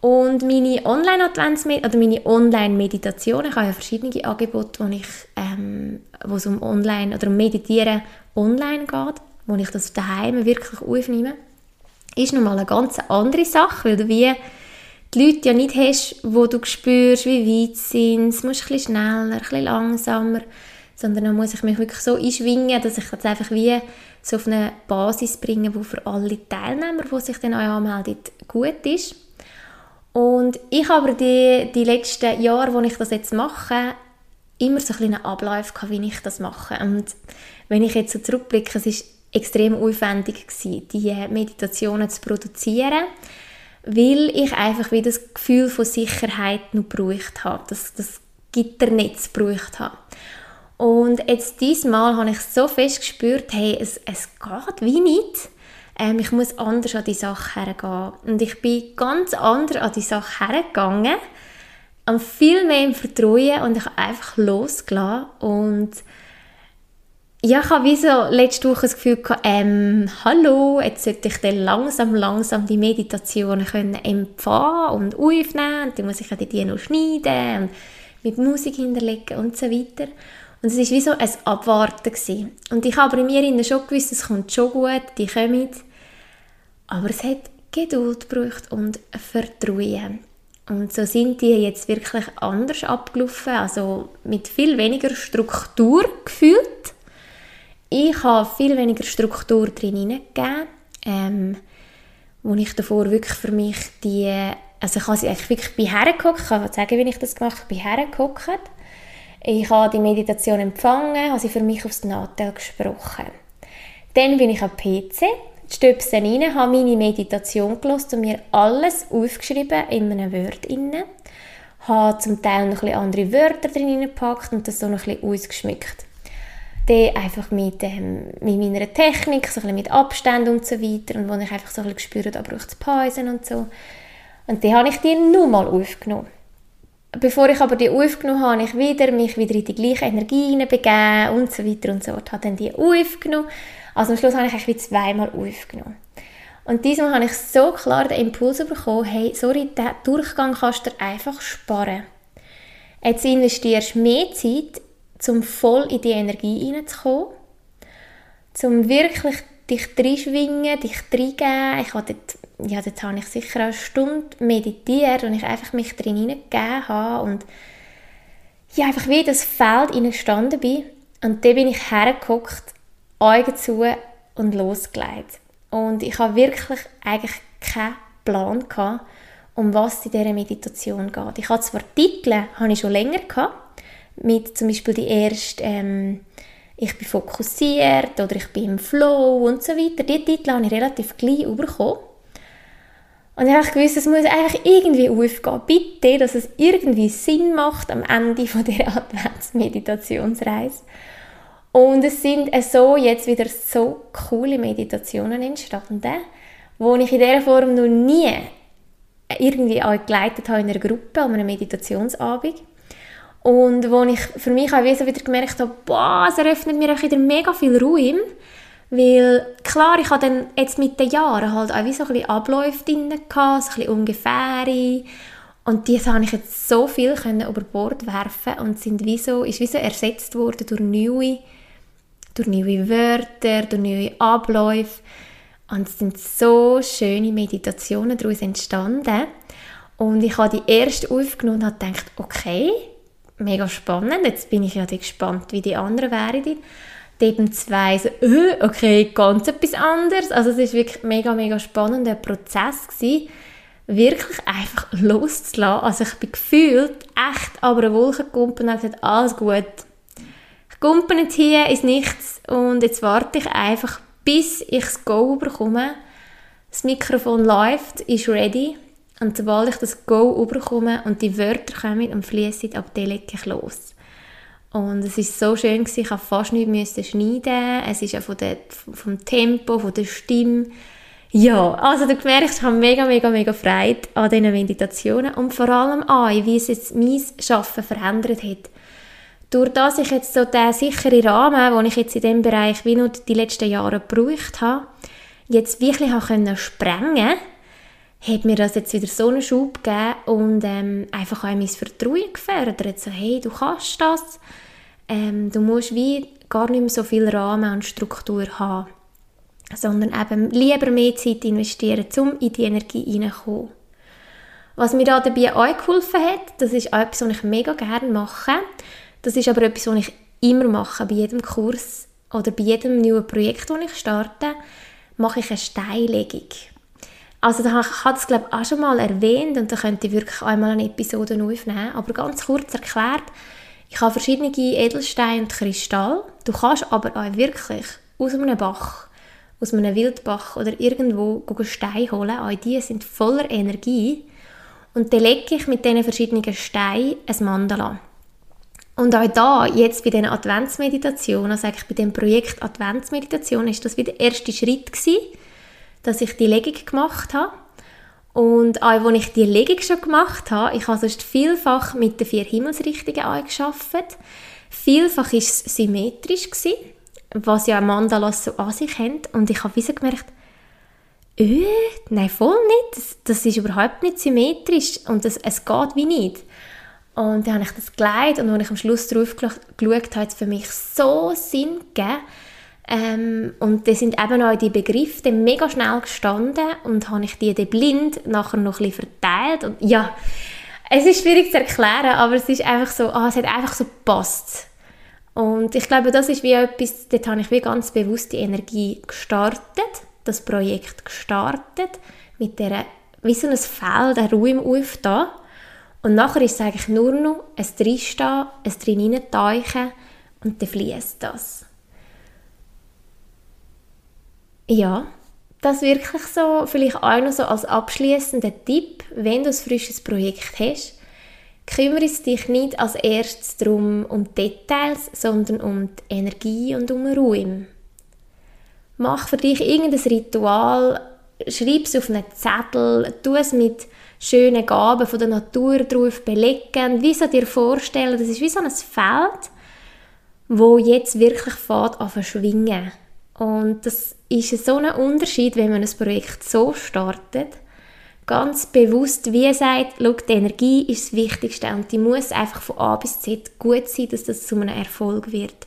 Und meine meine Online-Meditationen, ich habe ja verschiedene Angebote, wo, ich, ähm, wo es um Online oder um Meditieren online geht wo ich das daheim wirklich aufnehme, ist nochmal eine ganz andere Sache, weil du wie die Leute ja nicht hast, wo du spürst, wie weit sie sind. Es muss ein bisschen schneller, ein bisschen langsamer, sondern dann muss ich mich wirklich so einschwingen, dass ich das einfach wie so auf eine Basis bringe, die für alle Teilnehmer, die sich dann auch anmelden, gut ist. Und ich habe die, die letzten Jahre, wo ich das jetzt mache, immer so ein einen Ablauf gehabt, wie ich das mache. Und wenn ich jetzt so zurückblicke, es ist extrem aufwendig gewesen, die Meditationen zu produzieren, weil ich einfach wieder das Gefühl von Sicherheit noch gebraucht habe, das, das Gitternetz gebraucht habe. Und jetzt diesmal habe ich so fest gespürt, hey, es, es geht wie nicht. Ähm, ich muss anders an die Sache hergehen. Und ich bin ganz anders an die Sache hergegangen, am viel mehr im Vertrauen und ich habe einfach losgelassen und ja, ich habe wie so letzte Woche das Gefühl gehabt, ähm, hallo, jetzt sollte ich dann langsam, langsam die Meditationen können empfangen und aufnehmen und dann muss ich die noch schneiden und mit Musik hinterlegen und so weiter. Und es war wie so ein Abwarten. Gewesen. Und ich habe aber in mir schon gewusst, es kommt schon gut, die kommen. Aber es hat Geduld gebraucht und Vertrauen. Und so sind die jetzt wirklich anders abgelaufen, also mit viel weniger Struktur gefühlt. Ich habe viel weniger Struktur drin hineingegeben, ähm, wo ich davor wirklich für mich die, also ich habe sie eigentlich wirklich bei hergeguckt, ich kann sagen, wie ich das gemacht habe, bei hergeguckt. Ich habe die Meditation empfangen, habe sie für mich aufs Nattel gesprochen. Dann bin ich am PC, die Stöpsel rein, habe meine Meditation gelesen und mir alles aufgeschrieben in einem Word inne. Habe zum Teil noch ein andere Wörter drin gepackt und das so noch ein ausgeschmückt. Dann einfach mit, ähm, mit meiner Technik, so ein mit Abstand und so weiter und wo ich einfach so ein gespürt habe, da braucht es Pausen und so. Und dann habe ich die nochmal aufgenommen. Bevor ich aber die aufgenommen habe, habe ich wieder, mich wieder in die gleiche Energie hineinbegeben und so weiter und so fort. Habe dann die aufgenommen. Also am Schluss habe ich eigentlich zweimal aufgenommen. Und diesmal habe ich so klar den Impuls bekommen, hey, sorry, diesen Durchgang kannst du einfach sparen. Jetzt investierst du mehr Zeit um voll in die Energie hineinzukommen, um wirklich dich reinschwingen, dich reingeben. Ich habe dort, ja, dort habe ich sicher eine Stunde meditiert und ich einfach mich drin hineingegeben habe und ja, einfach wie in das Feld hineingestanden bin. Und dann bin ich hergeguckt, Augen zu und losgelegt. Und ich habe wirklich eigentlich keinen Plan gehabt, um was in dieser Meditation geht. Ich habe zwar Titel, habe ich schon länger gehabt, mit zum Beispiel die erste ähm, «Ich bin fokussiert» oder «Ich bin im Flow» und so weiter. Die Titel habe ich relativ gleich bekommen. Und ich habe gewusst, es muss einfach irgendwie aufgehen. Bitte, dass es irgendwie Sinn macht am Ende der Adventsmeditationsreise. Und es sind so jetzt wieder so coole Meditationen entstanden, wo ich in dieser Form noch nie irgendwie auch geleitet habe in einer Gruppe um eine Meditationsabend. Und wo ich für mich auch wieder gemerkt habe, boah, es eröffnet mir auch wieder mega viel Ruhe. Weil, klar, ich habe dann jetzt mit den Jahren halt auch wie so ein bisschen Abläufe drin so ein bisschen ungefähre. Und die habe ich jetzt so viel können über Bord werfen und sind wie so, ist wie so ersetzt worden durch neue, durch neue Wörter, durch neue Abläufe. Und es sind so schöne Meditationen daraus entstanden. Und ich habe die erste aufgenommen und habe gedacht, okay, mega spannend. Jetzt bin ich ja gespannt, wie die anderen wären. Eben zwei so, äh, okay, ganz etwas anderes. Also es ist wirklich mega, mega spannender Prozess gewesen, wirklich einfach loszulassen. Also ich bin gefühlt echt aber eine Wolke gekumpelt und habe gesagt, alles gut. Ich kumpe nicht hier ist nichts und jetzt warte ich einfach, bis ich das Go bekomme. Das Mikrofon läuft, ist ready und sobald ich das Go überkomme und die Wörter kommen und fließen, ab lege ich los. Und es ist so schön gewesen, ich musste fast nichts schneiden. Es ist auch von der, vom Tempo, von der Stimme. Ja, also du merkst, ich habe mega, mega, mega Freude an diesen Meditationen und vor allem an, wie es jetzt mein Arbeiten verändert hat. Durch das ich jetzt so den sicheren Rahmen, den ich jetzt in diesem Bereich wie nur die letzten Jahre gebraucht habe, jetzt wirklich habe sprengen hat mir das jetzt wieder so einen Schub gegeben und ähm, einfach auch mein Vertrauen gefördert. So, hey, du kannst das. Ähm, du musst wie gar nicht mehr so viel Rahmen und Struktur haben, sondern eben lieber mehr Zeit investieren, um in die Energie hineinzukommen. Was mir da dabei auch geholfen hat, das ist auch etwas, was ich mega gerne mache. Das ist aber etwas, was ich immer mache, bei jedem Kurs oder bei jedem neuen Projekt, das ich starte, mache ich eine Steinlegung. Also da ich das glaube ich auch schon mal erwähnt und da könnte ich wirklich einmal eine Episode aufnehmen. Aber ganz kurz erklärt, ich habe verschiedene Edelsteine und Kristall. Du kannst aber auch wirklich aus einem Bach, aus einem Wildbach oder irgendwo Steine holen. Auch die sind voller Energie. Und dann lege ich mit diesen verschiedenen Steinen ein Mandala. Und auch da, jetzt bei diesen Adventsmeditationen, also eigentlich bei dem Projekt Adventsmeditation, ist das wieder der erste Schritt gewesen, dass ich die Legung gemacht habe. Und auch als ich die Legung schon gemacht habe, ich habe sonst vielfach mit den vier Himmelsrichtungen angearbeitet. Vielfach war es symmetrisch, gewesen, was ja Mandalas so an sich haben. Und ich habe wie gemerkt, äh, nein, voll nicht. Das, das, ist überhaupt nicht symmetrisch und das, es geht wie nicht. Und dann habe ich das geleitet und als ich am Schluss drauf geschaut habe, hat es für mich so Sinn gegeben. Ähm, und da sind eben auch die Begriffe mega schnell gestanden und habe ich die dann blind nachher noch ein verteilt. Und ja, es ist schwierig zu erklären, aber es ist einfach so, ah, es hat einfach so gepasst. Und ich glaube, das ist wie etwas, dort habe ich wie ganz bewusst die Energie gestartet, das Projekt gestartet, mit der, wie so ein Feld, der Ruhe im Auf da. Und nachher ist es eigentlich nur noch ein Drinstehen, ein drin und dann fließt das. Ja, das wirklich so, vielleicht auch noch so als abschließender Tipp, wenn du ein frisches Projekt hast, kümmere dich nicht als erstes darum, um Details, sondern um die Energie und um Ruhe. Mach für dich irgendein Ritual, schreib es auf einen Zettel, tu es mit schönen Gaben von der Natur drauf belegen, wie so dir vorstellen, das ist wie so ein Feld, wo jetzt wirklich fährt an verschwingen. Und das ist so ein Unterschied, wenn man ein Projekt so startet, ganz bewusst, wie sagt, schau, die Energie ist das Wichtigste und die muss einfach von A bis Z gut sein, dass das zu einem Erfolg wird.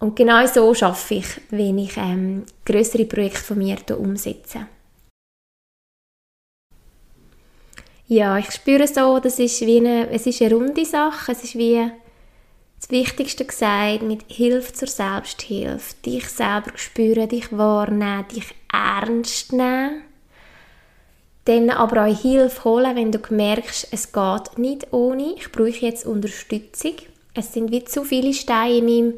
Und genau so schaffe ich, wenn ich ähm, größere Projekte von mir umsetze. Ja, ich spüre so, das ist wie eine, es ist eine runde Sache, es ist wie das Wichtigste gesagt, mit Hilfe zur Selbsthilfe. Dich selber spüren, dich wahrnehmen, dich ernst nehmen dann aber auch Hilfe holen, wenn du merkst, es geht nicht ohne. Ich brauche jetzt Unterstützung. Es sind wie zu viele Steine in meinem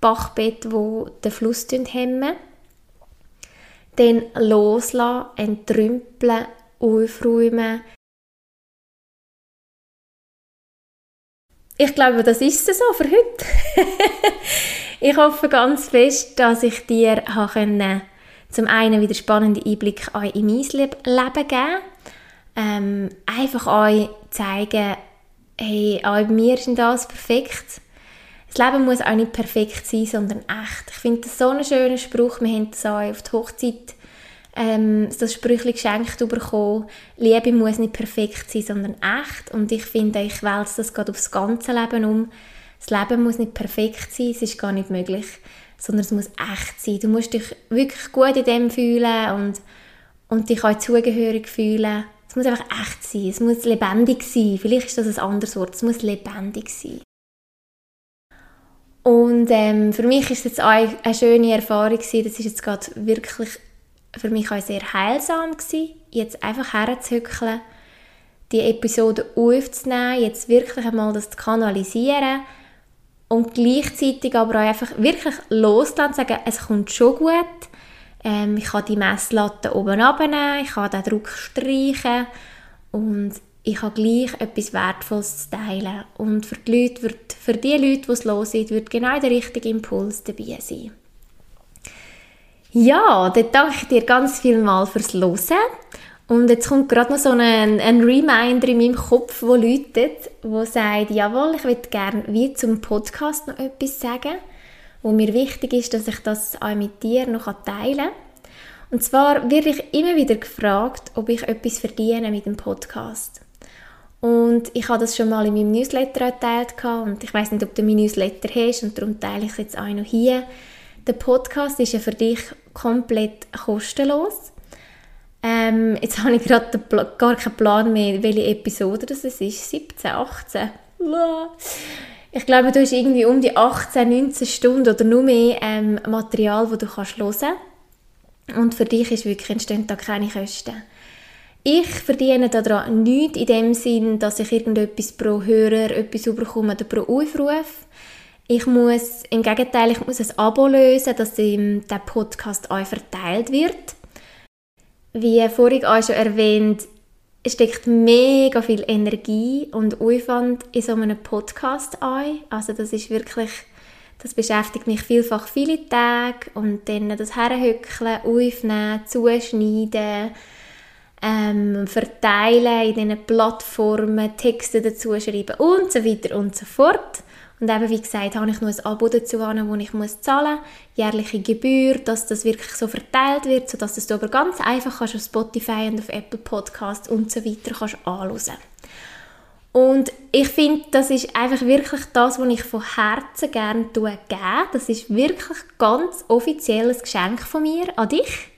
Bachbett, wo den Fluss hemmen. Dann loslassen, entrümpeln, aufräumen. Ich glaube, das ist es so für heute. ich hoffe ganz fest, dass ich dir können zum einen wieder spannende Einblicke in mein Leben geben. Ähm, einfach euch zeigen, hey, auch bei mir ist das perfekt. Das Leben muss auch nicht perfekt sein, sondern echt. Ich finde das so einen schönen Spruch. Wir haben das auch auf die Hochzeit ähm, das Sprüchli geschenkt bekommen. Liebe muss nicht perfekt sein, sondern echt. Und ich finde, ich wälze das gerade aufs ganze Leben um. Das Leben muss nicht perfekt sein, es ist gar nicht möglich sondern es muss echt sein. Du musst dich wirklich gut in dem fühlen und, und dich auch zugehörig fühlen. Es muss einfach echt sein, es muss lebendig sein. Vielleicht ist das ein anderes Wort, es muss lebendig sein. Und ähm, für mich ist jetzt auch eine schöne Erfahrung gewesen. Das ist jetzt gerade wirklich für mich auch sehr heilsam gewesen, jetzt einfach herzuhückeln, die Episode aufzunehmen, jetzt wirklich einmal das zu kanalisieren und gleichzeitig aber auch einfach wirklich loslassen, sagen, es kommt schon gut. Ähm, ich kann die Messlatte oben abnehmen, ich kann den Druck streichen und ich habe gleich etwas Wertvolles zu teilen. Und für die Leute, für die Leute, die es sind, wird genau der richtige Impuls dabei sein. Ja, dann danke ich dir ganz viel mal fürs Hören. Und jetzt kommt gerade noch so ein, ein Reminder in meinem Kopf, wo läutet, wo sagt, jawohl, ich würde gerne wie zum Podcast noch etwas sagen, wo mir wichtig ist, dass ich das auch mit dir noch teilen kann. Und zwar werde ich immer wieder gefragt, ob ich etwas verdiene mit dem Podcast. Und ich habe das schon mal in meinem Newsletter erteilt und ich weiß nicht, ob du meinen Newsletter hast und darum teile ich es jetzt auch noch hier. Der Podcast ist ja für dich komplett kostenlos. Ähm, jetzt habe ich gerade gar keinen Plan mehr, welche Episode das ist. 17, 18. Ich glaube, du hast irgendwie um die 18, 19 Stunden oder nur mehr ähm, Material, das du kannst hören kannst. Und für dich ist wirklich, entstehen da keine Kosten. Ich verdiene daran nichts in dem Sinn, dass ich irgendetwas pro Hörer etwas bekomme oder pro Aufruf. Ich muss, im Gegenteil, ich muss ein Abo lösen, dass der Podcast euch verteilt wird. Wie vorhin auch schon erwähnt, steckt mega viel Energie und Aufwand in so einem Podcast ein. Also das ist wirklich, das beschäftigt mich vielfach viele Tage und dann das Herhöckeln, aufnehmen, zuschneiden, ähm, verteilen in diesen Plattformen, Texte dazu schreiben und so weiter und so fort. Und eben, wie gesagt, habe ich noch ein Abo dazu, das ich muss zahlen muss, jährliche Gebühr, dass das wirklich so verteilt wird, sodass du aber ganz einfach kannst auf Spotify und auf Apple Podcasts und so weiter kannst anschauen Und ich finde, das ist einfach wirklich das, was ich von Herzen gerne gebe. Das ist wirklich ganz offizielles Geschenk von mir an dich.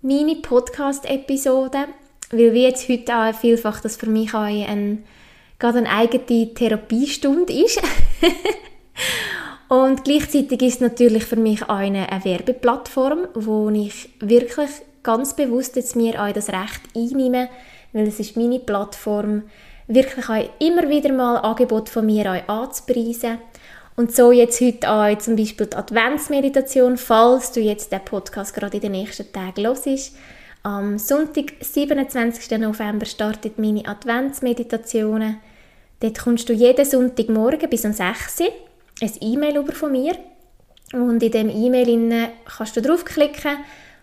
Meine Podcast-Episode, weil wie jetzt heute auch vielfach das für mich auch ein, gerade eine eigene Therapiestunde ist. Und gleichzeitig ist es natürlich für mich eine, eine Werbeplattform, wo ich wirklich ganz bewusst jetzt mir auch das Recht einnehme, weil es ist meine Plattform, wirklich auch immer wieder mal Angebot von mir auch anzupreisen. Und so jetzt heute auch zum Beispiel die Adventsmeditation, falls du jetzt den Podcast gerade in den nächsten Tagen hörst. Am Sonntag, 27. November, startet meine Adventsmeditationen. Dort kommst du jeden Sonntagmorgen bis um 6 Uhr ein E-Mail über von mir. Und in dem E-Mail kannst du draufklicken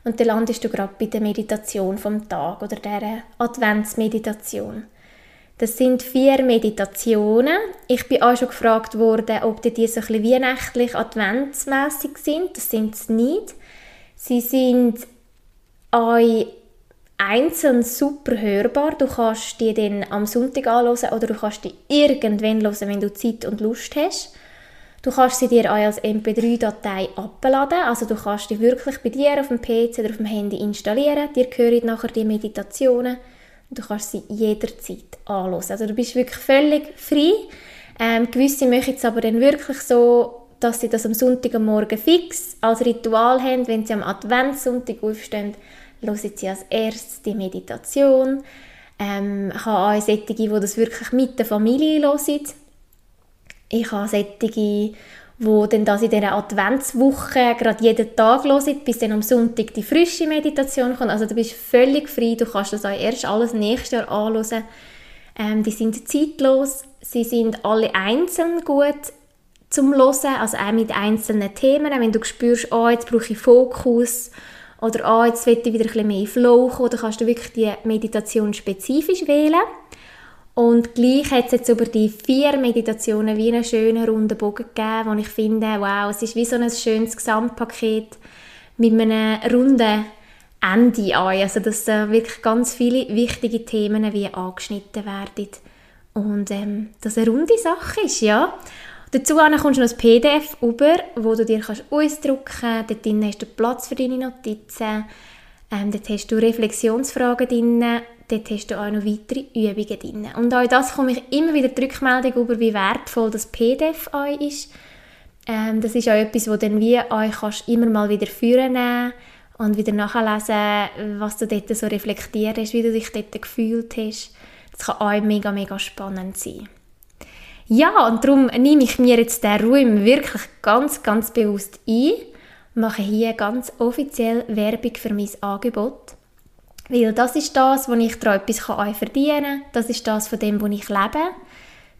und dann landest du gerade bei der Meditation vom Tag oder der Adventsmeditation. Das sind vier Meditationen. Ich bin auch schon gefragt worden, ob die so ein bisschen weihnachtlich adventsmässig sind. Das sind sie nicht. Sie sind auch einzeln super hörbar. Du kannst die dann am Sonntag anhören oder du kannst die irgendwann hören, wenn du Zeit und Lust hast. Du kannst sie dir auch als MP3-Datei abladen, also du kannst die wirklich bei dir auf dem PC oder auf dem Handy installieren. Dir gehören nachher die Meditationen und du kannst sie jederzeit anhören. Also du bist wirklich völlig frei. Ähm, gewisse machen es aber dann wirklich so, dass sie das am Sonntagmorgen fix als Ritual haben. Wenn sie am Adventssonntag aufstehen, hören sie als erstes die Meditation. Ähm, ich habe auch solche, die das wirklich mit der Familie hören. Ich habe solche, die dann das in dieser Adventswoche gerade jeden Tag hören, bis dann am Sonntag die frische Meditation kommt. Also du bist völlig frei, du kannst das auch erst alles nächstes Jahr anhören. Ähm, die sind zeitlos, sie sind alle einzeln gut zum Hören, also auch mit einzelnen Themen. Wenn du spürst, oh, jetzt brauche ich Fokus oder oh, jetzt will ich wieder ein bisschen mehr in dann kannst du wirklich die Meditation spezifisch wählen. Und gleich hat es jetzt über die vier Meditationen wie einen schönen runden Bogen gegeben, wo ich finde, wow, es ist wie so ein schönes Gesamtpaket mit einem runden Ende an. Also dass äh, wirklich ganz viele wichtige Themen wie angeschnitten werden. Und ähm, das eine runde Sache ist, ja. Dazu kommst du noch ein PDF über, wo du dir kannst ausdrucken kannst. Dort hast du Platz für deine Notizen. Ähm, dort hast du Reflexionsfragen drin dort hast du auch noch weitere Übungen drin. Und auch das komme ich immer wieder die Rückmeldung über, wie wertvoll das PDF auch ist. Ähm, das ist auch etwas, wo dann wie euch kannst immer mal wieder führen und wieder nachlesen, was du dort so reflektiert hast, wie du dich dort gefühlt hast. Das kann auch mega, mega spannend sein. Ja, und darum nehme ich mir jetzt den Raum wirklich ganz, ganz bewusst ein, mache hier ganz offiziell Werbung für mein Angebot weil das ist das, wo ich daran etwas verdienen kann. Das ist das, von dem, wo ich lebe.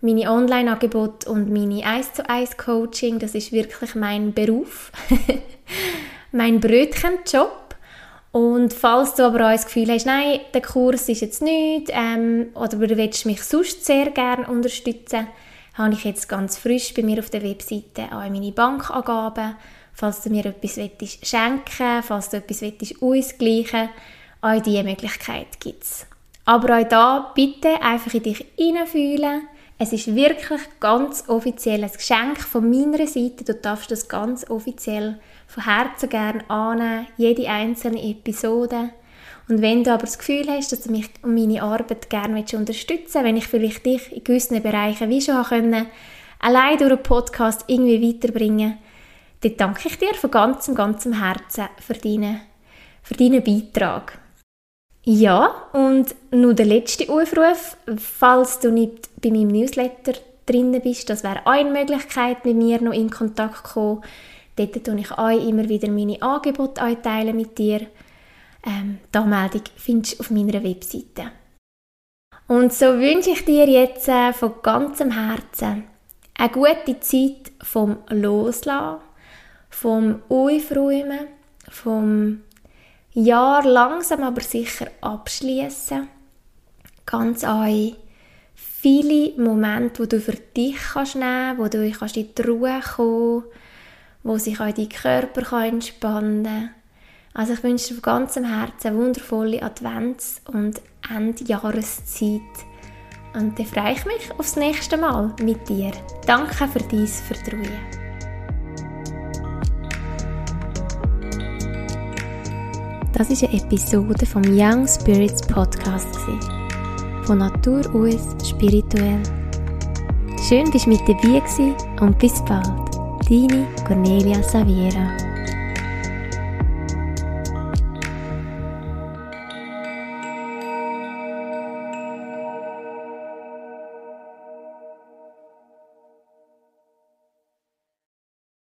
Meine Online-Angebote und meine 1 zu 1 Coaching, das ist wirklich mein Beruf. mein Brötchenjob. Und falls du aber auch das Gefühl hast, nein, der Kurs ist jetzt nicht, ähm, oder du willst mich sonst sehr gerne unterstützen, habe ich jetzt ganz frisch bei mir auf der Webseite auch meine Bankangaben, falls du mir etwas schenken willst, falls du etwas ausgleichen willst, auch diese Möglichkeit gibt es. Aber auch da bitte einfach in dich hineinfühlen. Es ist wirklich ganz offiziell ein Geschenk von meiner Seite. Du darfst das ganz offiziell von Herzen gerne annehmen, jede einzelne Episode. Und wenn du aber das Gefühl hast, dass du mich und meine Arbeit gerne unterstützen willst, wenn ich vielleicht dich in gewissen Bereichen wie schon können, allein durch einen Podcast irgendwie weiterbringen, dann danke ich dir von ganzem, ganzem Herzen für deinen, für deinen Beitrag. Ja, und nur der letzte Aufruf, falls du nicht bei meinem Newsletter drin bist, das wäre eine Möglichkeit, mit mir noch in Kontakt zu kommen. Dort tue ich auch immer wieder meine Angebote mit dir. Ähm, die Anmeldung findest du auf meiner Webseite. Und so wünsche ich dir jetzt äh, von ganzem Herzen eine gute Zeit vom Loslassen, vom Aufräumen, vom Jahr langsam aber sicher abschließen. Ganz ein viele Momente, wo du für dich kannst nehmen, wo du kannst in die Ruhe kommen, wo sich auch dein Körper entspannen kann. Also ich wünsche dir von ganzem Herzen eine wundervolle Advents- und Endjahreszeit Und dann freue ich mich aufs nächste Mal mit dir. Danke für dein Vertrauen. Das ist eine Episode vom Young Spirits Podcast. Von Natur aus spirituell. Schön, dass du mit dabei warst und bis bald. Deine Cornelia Saviera.